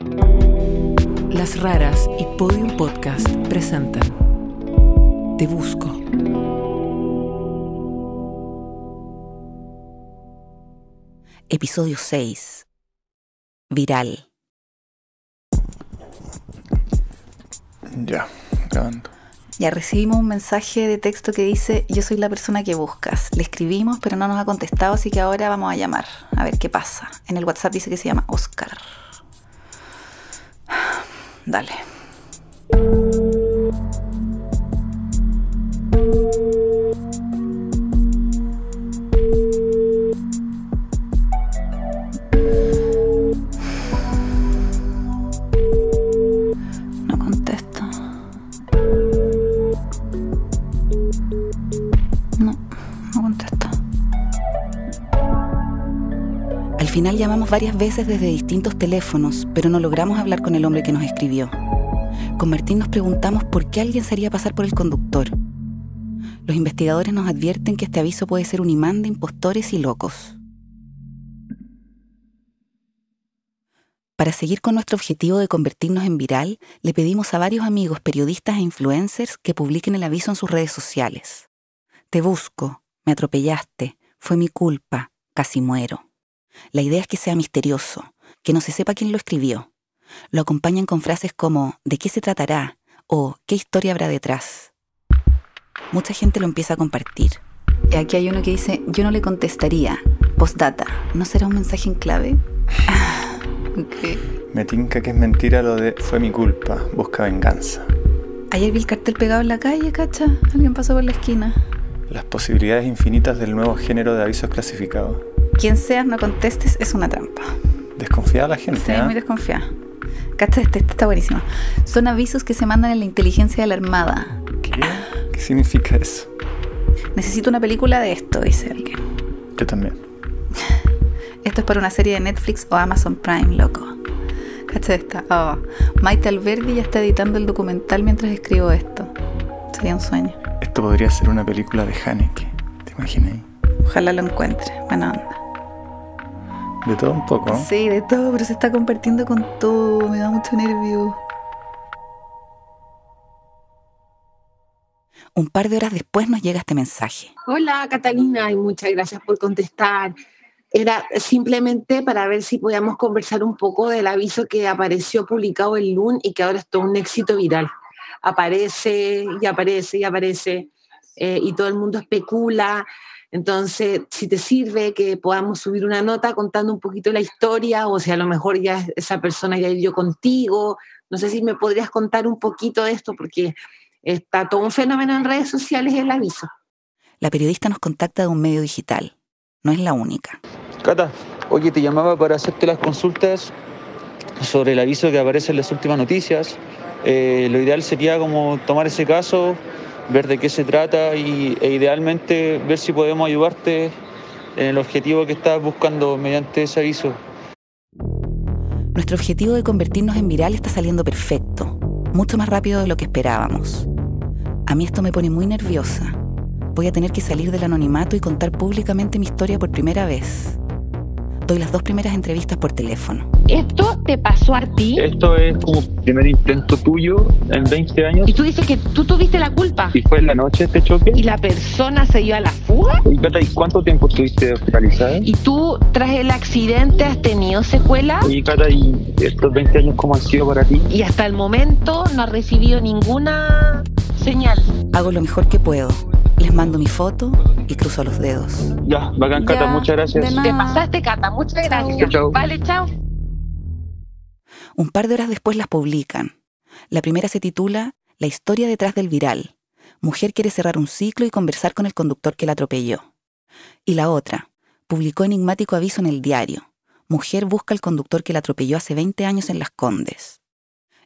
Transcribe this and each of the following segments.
Las Raras y Podium Podcast presentan Te Busco. Episodio 6. Viral. Ya, grabando. Ya recibimos un mensaje de texto que dice, yo soy la persona que buscas. Le escribimos, pero no nos ha contestado, así que ahora vamos a llamar. A ver qué pasa. En el WhatsApp dice que se llama Oscar. Dale. Llamamos varias veces desde distintos teléfonos, pero no logramos hablar con el hombre que nos escribió. Con Martín nos preguntamos por qué alguien se haría pasar por el conductor. Los investigadores nos advierten que este aviso puede ser un imán de impostores y locos. Para seguir con nuestro objetivo de convertirnos en viral, le pedimos a varios amigos periodistas e influencers que publiquen el aviso en sus redes sociales. Te busco, me atropellaste, fue mi culpa, casi muero. La idea es que sea misterioso, que no se sepa quién lo escribió. Lo acompañan con frases como ¿de qué se tratará? o ¿qué historia habrá detrás? Mucha gente lo empieza a compartir. Y aquí hay uno que dice, yo no le contestaría. Postdata, ¿no será un mensaje en clave? Ok. Me tinca que es mentira lo de fue mi culpa, busca venganza. Ayer vi el cartel pegado en la calle, ¿cacha? Alguien pasó por la esquina. Las posibilidades infinitas del nuevo género de avisos clasificados. Quien seas, no contestes, es una trampa. Desconfiada la gente, Sí, ¿ah? muy desconfiada. Cacha, este, este está buenísimo. Son avisos que se mandan en la inteligencia de la Armada. ¿Qué? ¿Qué significa eso? Necesito una película de esto, dice alguien. Yo también. Esto es para una serie de Netflix o Amazon Prime, loco. Cacha esta. Oh. Maite Alberdi ya está editando el documental mientras escribo esto. Sería un sueño. Esto podría ser una película de Haneke. ¿Te imaginas? Ojalá lo encuentre. Buena onda. De todo un poco. Sí, de todo, pero se está compartiendo con todo. Me da mucho nervio. Un par de horas después nos llega este mensaje. Hola Catalina y muchas gracias por contestar. Era simplemente para ver si podíamos conversar un poco del aviso que apareció publicado el lunes y que ahora es todo un éxito viral. Aparece y aparece y aparece eh, y todo el mundo especula. Entonces, si te sirve que podamos subir una nota contando un poquito la historia o si a lo mejor ya esa persona ya vivió contigo, no sé si me podrías contar un poquito de esto porque está todo un fenómeno en redes sociales el aviso. La periodista nos contacta de un medio digital. No es la única. Cata, oye, te llamaba para hacerte las consultas sobre el aviso que aparece en las últimas noticias. Eh, lo ideal sería como tomar ese caso, ver de qué se trata y, e idealmente ver si podemos ayudarte en el objetivo que estás buscando mediante ese aviso. Nuestro objetivo de convertirnos en viral está saliendo perfecto, mucho más rápido de lo que esperábamos. A mí esto me pone muy nerviosa. Voy a tener que salir del anonimato y contar públicamente mi historia por primera vez. Doy las dos primeras entrevistas por teléfono. ¿Esto te pasó a ti? Esto es como primer intento tuyo en 20 años Y tú dices que tú tuviste la culpa. y fue en la noche este choque. ¿Y la persona se dio a la fuga? Y Cata, ¿y cuánto tiempo estuviste hospitalizada? ¿Y tú, tras el accidente, has tenido secuela? Y Cata, ¿y estos 20 años cómo han sido para ti? Y hasta el momento no has recibido ninguna señal. Hago lo mejor que puedo. Les mando mi foto y cruzo los dedos. Ya, bacán, Cata, Ya, muchas gracias. Te pasaste, Cata. Muchas gracias. Vale, chao. Un par de horas después las publican. La primera se titula La historia detrás del viral. Mujer quiere cerrar un ciclo y conversar con el conductor que la atropelló. Y la otra, publicó enigmático aviso en el diario. Mujer busca al conductor que la atropelló hace 20 años en Las Condes.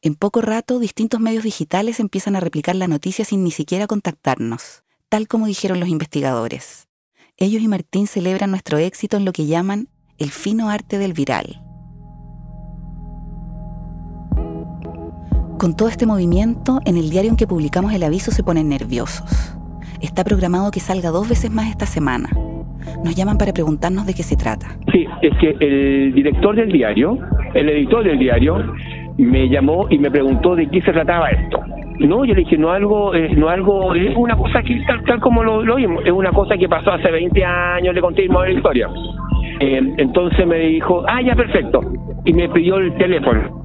En poco rato, distintos medios digitales empiezan a replicar la noticia sin ni siquiera contactarnos, tal como dijeron los investigadores. Ellos y Martín celebran nuestro éxito en lo que llaman el fino arte del viral. Con todo este movimiento, en el diario en que publicamos el aviso se ponen nerviosos. Está programado que salga dos veces más esta semana. Nos llaman para preguntarnos de qué se trata. Sí, es que el director del diario el editor del diario me llamó y me preguntó de qué se trataba esto. No, yo le dije, no algo, eh, no algo, es una cosa que tal, tal como lo, lo oímos, es una cosa que pasó hace 20 años, le conté la historia. Eh, entonces me dijo, ah, ya, perfecto. Y me pidió el teléfono.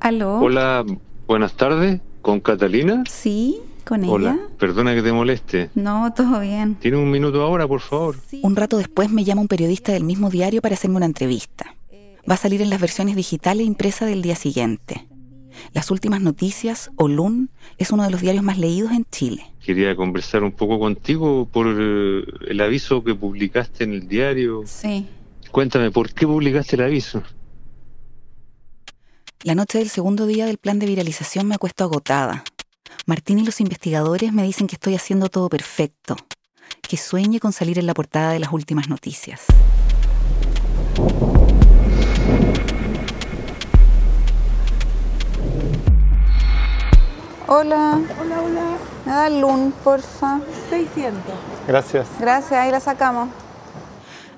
¿Aló? Hola, buenas tardes, ¿con Catalina? Sí, con ella. Hola, perdona que te moleste. No, todo bien. ¿Tiene un minuto ahora, por favor? Un rato después me llama un periodista del mismo diario para hacerme una entrevista. Va a salir en las versiones digitales e impresas del día siguiente. Las últimas noticias, o LUN, es uno de los diarios más leídos en Chile. Quería conversar un poco contigo por eh, el aviso que publicaste en el diario. Sí. Cuéntame, ¿por qué publicaste el aviso? La noche del segundo día del plan de viralización me acuesto agotada. Martín y los investigadores me dicen que estoy haciendo todo perfecto, que sueñe con salir en la portada de las últimas noticias. Hola. Hola, hola. Me da LUN, porfa. 600. Gracias. Gracias, ahí la sacamos.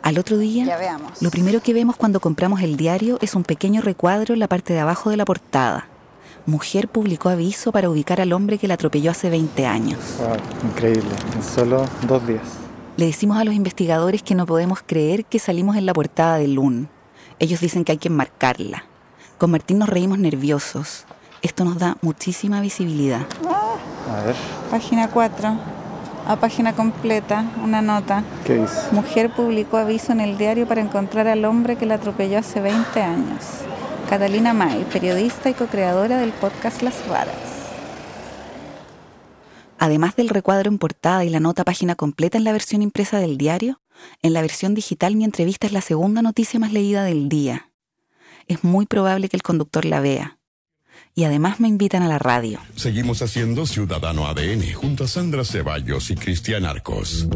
Al otro día, Ya veamos. lo primero que vemos cuando compramos el diario es un pequeño recuadro en la parte de abajo de la portada. Mujer publicó aviso para ubicar al hombre que la atropelló hace 20 años. Wow, increíble. En solo dos días. Le decimos a los investigadores que no podemos creer que salimos en la portada de LUN. Ellos dicen que hay que enmarcarla. Con Martín nos reímos nerviosos. Esto nos da muchísima visibilidad. A ver, Página 4. A página completa, una nota. ¿qué dice? Mujer publicó aviso en el diario para encontrar al hombre que la atropelló hace 20 años. Catalina May, periodista y co-creadora del podcast Las Raras. Además del recuadro en portada y la nota página completa en la versión impresa del diario, en la versión digital mi entrevista es la segunda noticia más leída del día. Es muy probable que el conductor la vea. Y además me invitan a la radio. Seguimos haciendo Ciudadano ADN junto a Sandra Ceballos y Cristian Arcos.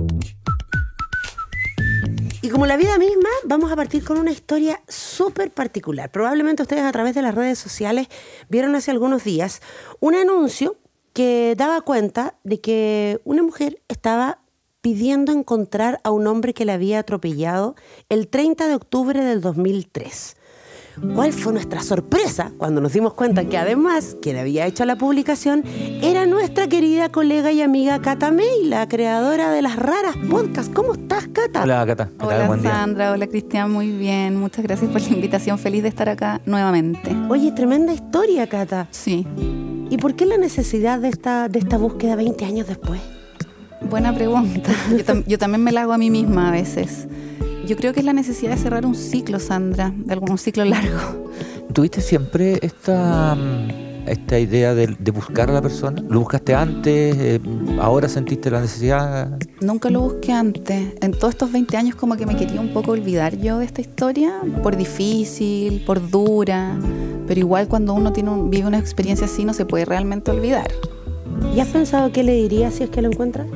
Y como la vida misma, vamos a partir con una historia súper particular. Probablemente ustedes a través de las redes sociales vieron hace algunos días un anuncio que daba cuenta de que una mujer estaba pidiendo encontrar a un hombre que la había atropellado el 30 de octubre del 2003. ¿Cuál fue nuestra sorpresa cuando nos dimos cuenta que además quien había hecho la publicación era nuestra querida colega y amiga Cata May, la creadora de las raras podcasts? ¿Cómo estás, Cata? Hola, Cata. ¿Qué tal? Hola Buen día. Sandra, hola Cristian, muy bien. Muchas gracias por la invitación. Feliz de estar acá nuevamente. Oye, tremenda historia, Cata. Sí, ¿Y por qué la necesidad de esta, de esta búsqueda 20 años después? buena pregunta. Yo, tam- yo también me la hago a mí misma a veces. Yo creo que es la necesidad de cerrar un ciclo, Sandra, de algún un ciclo largo. ¿Tuviste siempre esta, mm, esta idea de, de buscar a la persona? ¿Lo buscaste antes? Eh, ¿Ahora sentiste la necesidad? Nunca lo busqué antes. En todos estos 20 años como que me quería un poco olvidar yo de esta historia, por difícil, por dura, pero igual cuando uno tiene un- vive una experiencia así no se puede realmente olvidar. ¿Y has pensado qué le dirías si es que lo encuentras?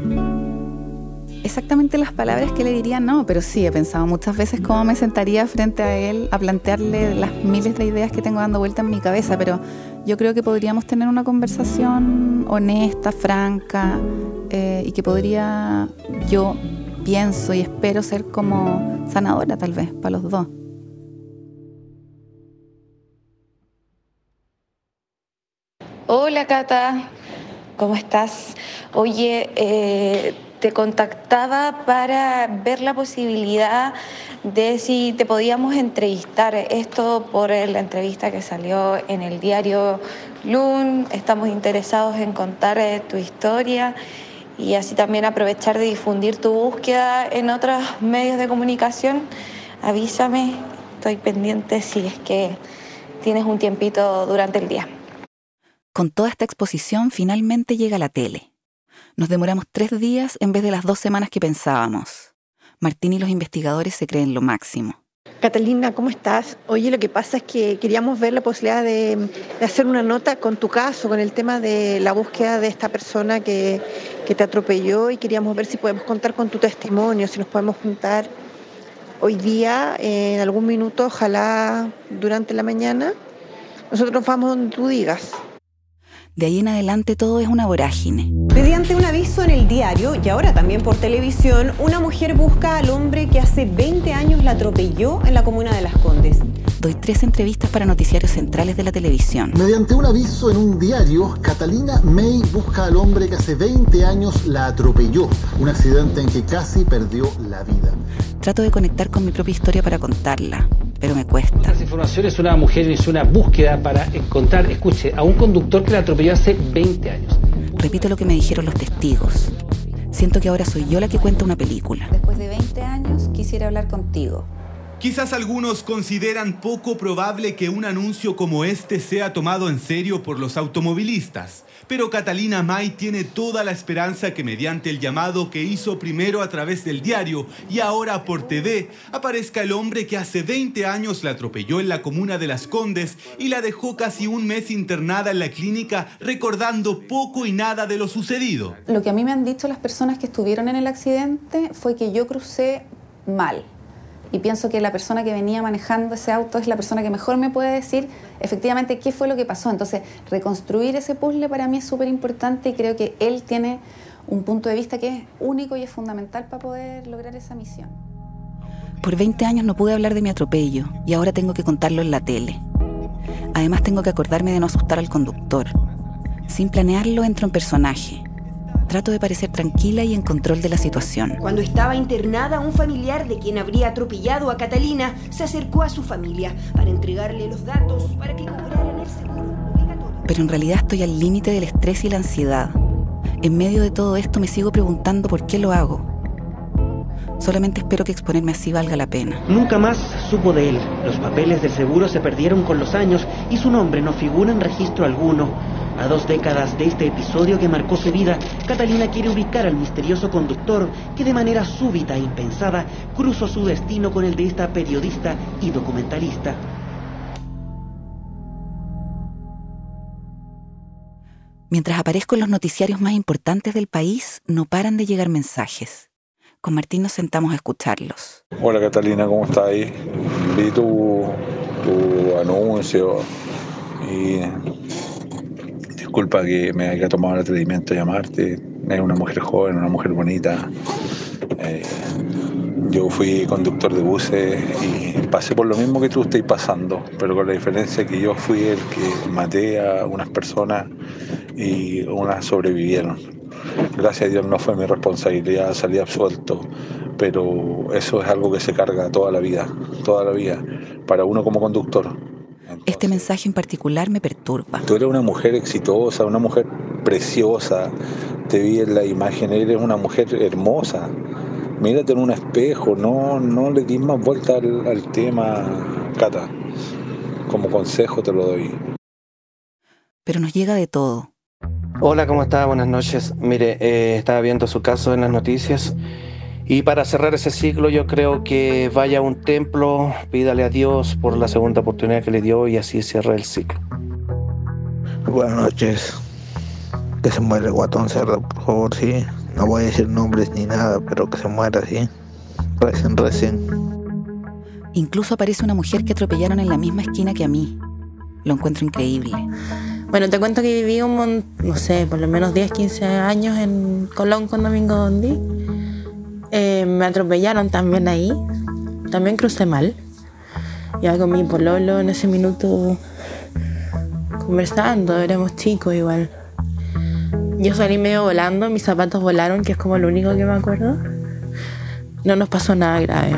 Exactamente las palabras que le diría no, pero sí he pensado muchas veces cómo me sentaría frente a él a plantearle las miles de ideas que tengo dando vuelta en mi cabeza, pero yo creo que podríamos tener una conversación honesta, franca, eh, y que podría, yo pienso y espero ser como sanadora tal vez para los dos. Hola Cata, ¿cómo estás? Oye, eh, te contactaba para ver la posibilidad de si te podíamos entrevistar. Esto por la entrevista que salió en el diario Lun. Estamos interesados en contar eh, tu historia y así también aprovechar de difundir tu búsqueda en otros medios de comunicación. Avísame, estoy pendiente si es que tienes un tiempito durante el día. Con toda esta exposición finalmente llega la tele. Nos demoramos tres días en vez de las dos semanas que pensábamos. Martín y los investigadores se creen lo máximo. Catalina, ¿cómo estás? Oye, lo que pasa es que queríamos ver la posibilidad de, hacer una nota con tu caso, con el tema de la búsqueda de esta persona que, que te atropelló y queríamos ver si podemos contar con tu testimonio, si nos podemos juntar hoy día en algún minuto, ojalá durante la mañana. Nosotros vamos donde tú digas. De ahí en adelante todo es una vorágine. Mediante un aviso en el diario y ahora también por televisión, una mujer busca al hombre que hace 20 años la atropelló en la comuna de Las Condes. Doy tres entrevistas para noticiarios centrales de la televisión. Mediante un aviso en un diario, Catalina May busca al hombre que hace 20 años la atropelló. Un accidente en que casi perdió la vida. Trato de conectar con mi propia historia para contarla, pero me cuesta. Estas informaciones, una mujer hizo una búsqueda para encontrar, escuche, a un conductor que la atropelló hace 20 años. Repito lo que me dijeron los testigos. Siento que ahora soy yo la que cuenta una película. Después de 20 años quisiera hablar contigo. Quizás algunos consideran poco probable que un anuncio como este sea tomado en serio por los automovilistas, pero Catalina May tiene toda la esperanza que mediante el llamado que hizo primero a través del diario y ahora por TV, aparezca el hombre que hace 20 años la atropelló en la comuna de Las Condes y la dejó casi un mes internada en la clínica recordando poco y nada de lo sucedido. Lo que a mí me han dicho las personas que estuvieron en el accidente fue que yo crucé mal y pienso que la persona que venía manejando ese auto es la persona que mejor me puede decir efectivamente qué fue lo que pasó. Entonces, reconstruir ese puzzle para mí es súper importante y creo que él tiene un punto de vista que es único y es fundamental para poder lograr esa misión. Por 20 años no pude hablar de mi atropello y ahora tengo que contarlo en la tele. Además tengo que acordarme de no asustar al conductor. Sin planearlo entro en personaje Trato de parecer tranquila y en control de la situación. Cuando estaba internada, un familiar de quien habría atropellado a Catalina se acercó a su familia para entregarle los datos para que cobraran el seguro obligatorio. Pero en realidad estoy al límite del estrés y la ansiedad. En medio de todo esto me sigo preguntando por qué lo hago. Solamente espero que exponerme así valga la pena. Nunca más supo de él. Los papeles del seguro se perdieron con los años y su nombre no figura en registro alguno. A dos décadas de este episodio que marcó su vida, Catalina quiere ubicar al misterioso conductor que de manera súbita e impensada cruzó su destino con el de esta periodista y documentalista. Mientras aparezco en los noticiarios más importantes del país, no paran de llegar mensajes. Con Martín nos sentamos a escucharlos. Hola Catalina, ¿cómo estás ahí? Vi tu, tu anuncio y disculpa que me haya tomado el atrevimiento de llamarte. Es una mujer joven, una mujer bonita. Eh, yo fui conductor de buses y pasé por lo mismo que tú estás pasando, pero con la diferencia que yo fui el que maté a unas personas y unas sobrevivieron. Gracias a Dios no fue mi responsabilidad, salí absuelto, pero eso es algo que se carga toda la vida, toda la vida, para uno como conductor este mensaje en particular me perturba. Tú eres una mujer exitosa, una mujer preciosa. Te vi en la imagen, eres una mujer hermosa. Mírate en un espejo, no, no le des más vuelta al, tema, Cata. Como consejo te lo doy. Pero nos llega de todo. Hola, ¿cómo está? Buenas noches. Mire, eh, estaba viendo su caso en las noticias y para cerrar ese ciclo yo creo que vaya a un templo, pídale a Dios por la segunda oportunidad que le dio y así cierra el ciclo. Buenas noches. Que se muere el guatón cerdo, por favor, sí. No voy a decir nombres ni nada, pero que se muera, sí. Recién, recién. Incluso aparece una mujer que atropellaron en la misma esquina que a mí. Lo encuentro increíble. Bueno, te cuento que viví un, no sé, por lo menos 10, 15 años en Colón con Domingo Dondi eh, me atropellaron también ahí. También crucé mal. Iba con mi pololo en ese minuto conversando, éramos chicos igual. Yo salí medio volando, mis zapatos volaron, que es como lo único que me acuerdo. No nos pasó nada grave.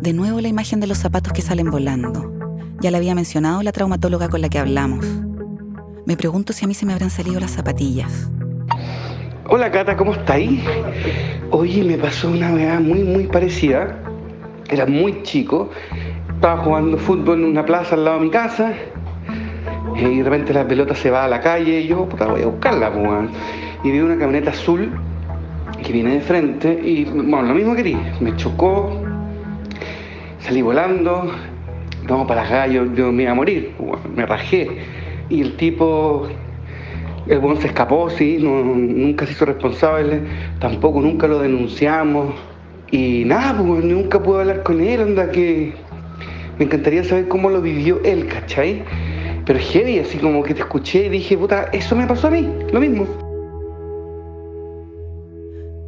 De nuevo la imagen de los zapatos que salen volando. Ya la había mencionado la traumatóloga con la que hablamos. Me pregunto si a mí se me habrán salido las zapatillas. Hola Cata, ¿cómo estáis? Oye, me pasó una verdad muy, muy parecida. Era muy chico. Estaba jugando fútbol en una plaza al lado de mi casa. Y de repente la pelota se va a la calle y yo, puta, voy a buscarla, Y vi una camioneta azul que viene de frente y, bueno, lo mismo que Me chocó, salí volando, vamos para acá, yo, me iba a morir, me rajé. Y el tipo el buen se escapó, sí, nunca se hizo responsable, tampoco nunca lo denunciamos. Y nada, pues nunca pude hablar con él, anda que me encantaría saber cómo lo vivió él, ¿cachai? pero heavy, así como que te escuché y dije, puta, eso me pasó a mí, lo mismo.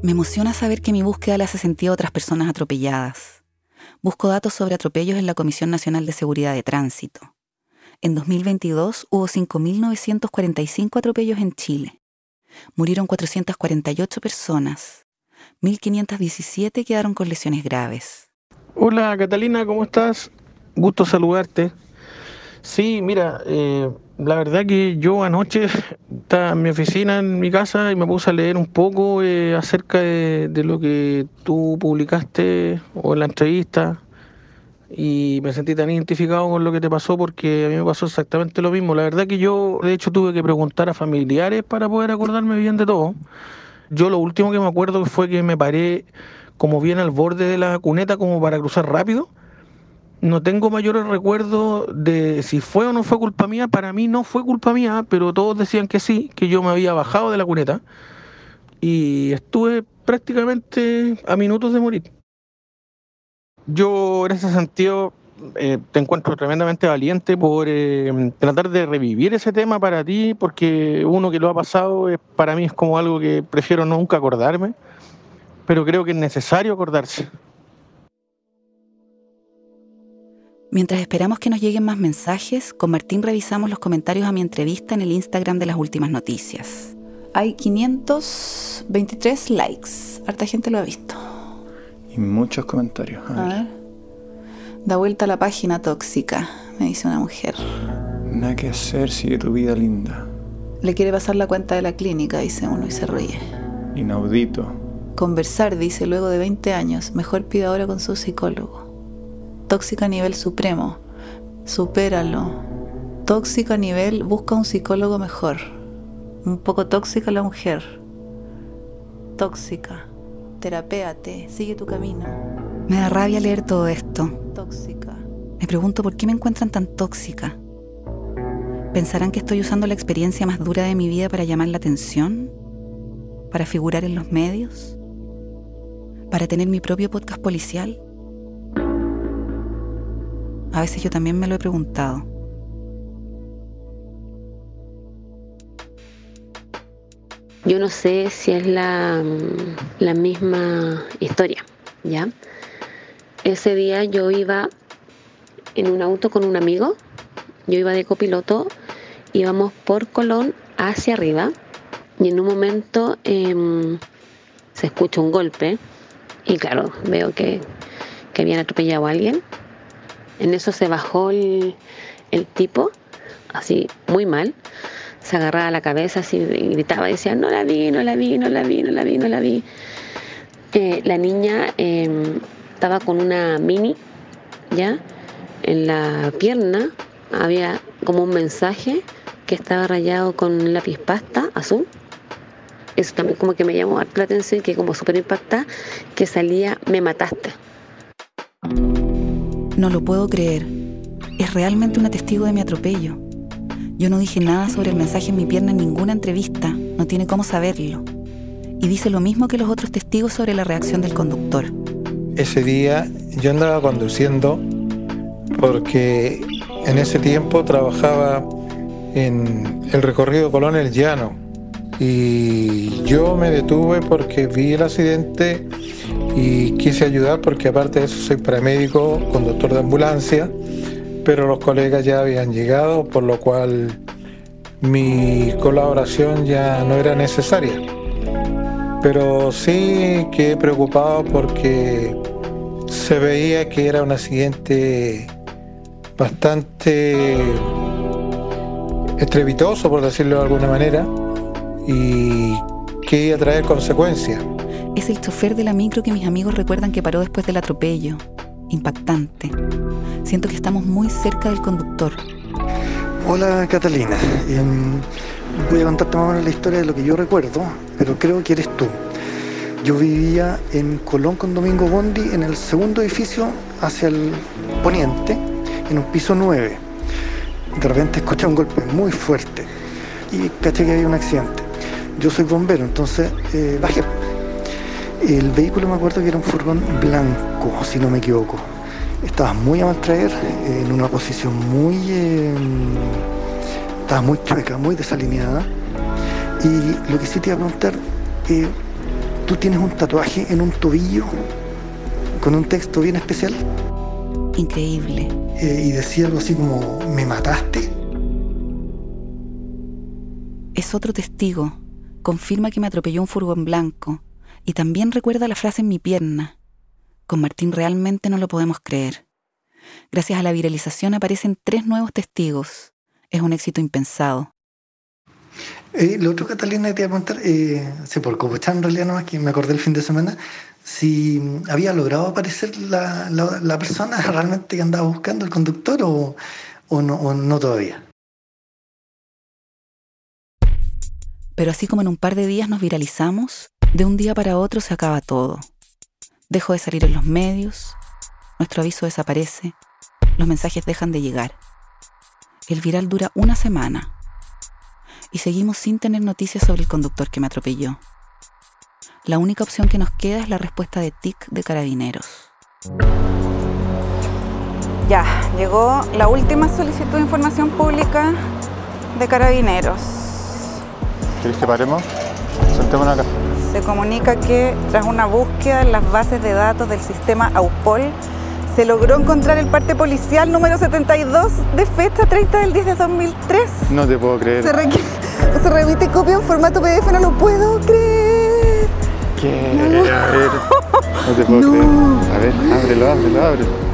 Me emociona saber que mi búsqueda le hace sentido a otras personas atropelladas. Busco datos sobre atropellos en la Comisión Nacional de Seguridad de Tránsito. En 2022 hubo 5.945 atropellos en Chile. Murieron 448 personas. 1.517 quedaron con lesiones graves. Hola Catalina, ¿cómo estás? Gusto saludarte. Sí, mira, eh, la verdad que yo anoche estaba en mi oficina, en mi casa, y me puse a leer un poco eh, acerca de, lo que tú publicaste o en la entrevista y me sentí tan identificado con lo que te pasó porque a mí me pasó exactamente lo mismo. La verdad que yo, de hecho, tuve que preguntar a familiares para poder acordarme bien de todo. Yo lo último que me acuerdo fue que me paré como bien al borde de la cuneta como para cruzar rápido no tengo mayores recuerdos de si fue o no fue culpa mía. Para mí no fue culpa mía, pero todos decían que sí, que yo me había bajado de la cuneta y estuve prácticamente a minutos de morir. Yo en ese sentido eh, te encuentro tremendamente valiente por eh, tratar de revivir ese tema para ti, porque uno que lo ha pasado es, para mí es como algo que prefiero nunca acordarme, pero creo que es necesario acordarse. Mientras esperamos que nos lleguen más mensajes, con Martín revisamos los comentarios a mi entrevista en el Instagram de las últimas noticias. Hay 523 likes. Harta gente lo ha visto. Y muchos comentarios. A, a ver. Da vuelta a la página tóxica, me dice una mujer. Nada que hacer, sigue tu vida linda. Le quiere pasar la cuenta de la clínica, dice uno y se ríe. Inaudito. Conversar, dice luego de 20 años. Mejor pide ahora con su psicólogo. Tóxica a nivel supremo. Supéralo. Tóxica a nivel busca un psicólogo mejor. Un poco tóxica la mujer. Tóxica. Terapéate. Sigue tu camino. Me da rabia leer todo esto. Tóxica. Me pregunto por qué me encuentran tan tóxica. ¿Pensarán que estoy usando la experiencia más dura de mi vida para llamar la atención? ¿Para figurar en los medios? ¿Para tener mi propio podcast policial? A veces yo también me lo he preguntado. Yo no sé si es la, la, misma historia, ¿ya? Ese día yo iba en un auto con un amigo, yo iba de copiloto, íbamos por Colón hacia arriba y en un momento eh, se escucha un golpe y claro, veo que, que habían atropellado a alguien en eso se bajó el tipo, así muy mal, se agarraba la cabeza así y gritaba, decía, no la vi, no la vi, no la vi, no la vi, no la vi. Eh, la niña eh, estaba con una mini, ¿ya? En la pierna había como un mensaje que estaba rayado con lápiz pasta azul. Eso también como que me llamó la atención, que como súper impactada, que salía, me mataste. No lo puedo creer. Es realmente una testigo de mi atropello. Yo no dije nada sobre el mensaje en mi pierna en ninguna entrevista. No tiene cómo saberlo. Y dice lo mismo que los otros testigos sobre la reacción del conductor. Ese día yo andaba conduciendo porque en ese tiempo trabajaba en el recorrido Colón El Llano. Y yo me detuve porque vi el accidente y quise ayudar porque aparte de eso soy paramédico, conductor de ambulancia, pero los colegas ya habían llegado, por lo cual mi colaboración ya no era necesaria. Pero sí quedé preocupado porque se veía que era un accidente bastante estrepitoso, por decirlo de alguna manera, y que iba a traer consecuencias. Es el chofer de la micro que mis amigos recuerdan que paró después del atropello. Impactante. Siento que estamos muy cerca del conductor. Hola Catalina. Eh, voy a contarte más o menos la historia de lo que yo recuerdo, pero creo que eres tú. Yo vivía en Colón con Domingo Bondi, en el segundo edificio hacia el poniente, en un piso 9. De repente escuché un golpe muy fuerte y caché que había un accidente. Yo soy bombero, entonces eh, bajé el vehículo me acuerdo que era un furgón blanco, si no me equivoco. Estaba muy a mal traer, en una posición muy eh, estaba muy chueca, muy desalineada. Y lo que sí te iba a preguntar, eh, ¿tú tienes un tatuaje en un tobillo con un texto bien especial? Increíble. Eh, y decía algo así como, ¿me mataste? Es otro testigo. Confirma que me atropelló un furgón blanco. Y también recuerda la frase en mi pierna. Con Martín realmente no lo podemos creer. Gracias a la viralización aparecen tres nuevos testigos. Es un éxito impensado. Eh, lo otro, Catalina, te iba a preguntar, eh, sí, por Copochán en realidad nomás, que me acordé el fin de semana, si había logrado aparecer la, la, la persona realmente que andaba buscando, el conductor, o, o, no, o no todavía. Pero así como en un par de días nos viralizamos, de un día para otro se acaba todo. Dejo de salir en los medios, nuestro aviso desaparece, los mensajes dejan de llegar. El viral dura una semana y seguimos sin tener noticias sobre el conductor que me atropelló. La única opción que nos queda es la respuesta de TIC de carabineros. Ya, llegó la última solicitud de información pública de carabineros. ¿Quieres que paremos? Sentémonos acá. Se comunica que tras una búsqueda en las bases de datos del sistema AUPOL, se logró encontrar el parte policial número 72 de fecha 30 del 10 de 2003. No te puedo creer. Se, requ- se remite copia en formato PDF, no lo puedo creer. ¿Qué? A ver. No te puedo creer. A ver, ábrelo, ábrelo, ábrelo.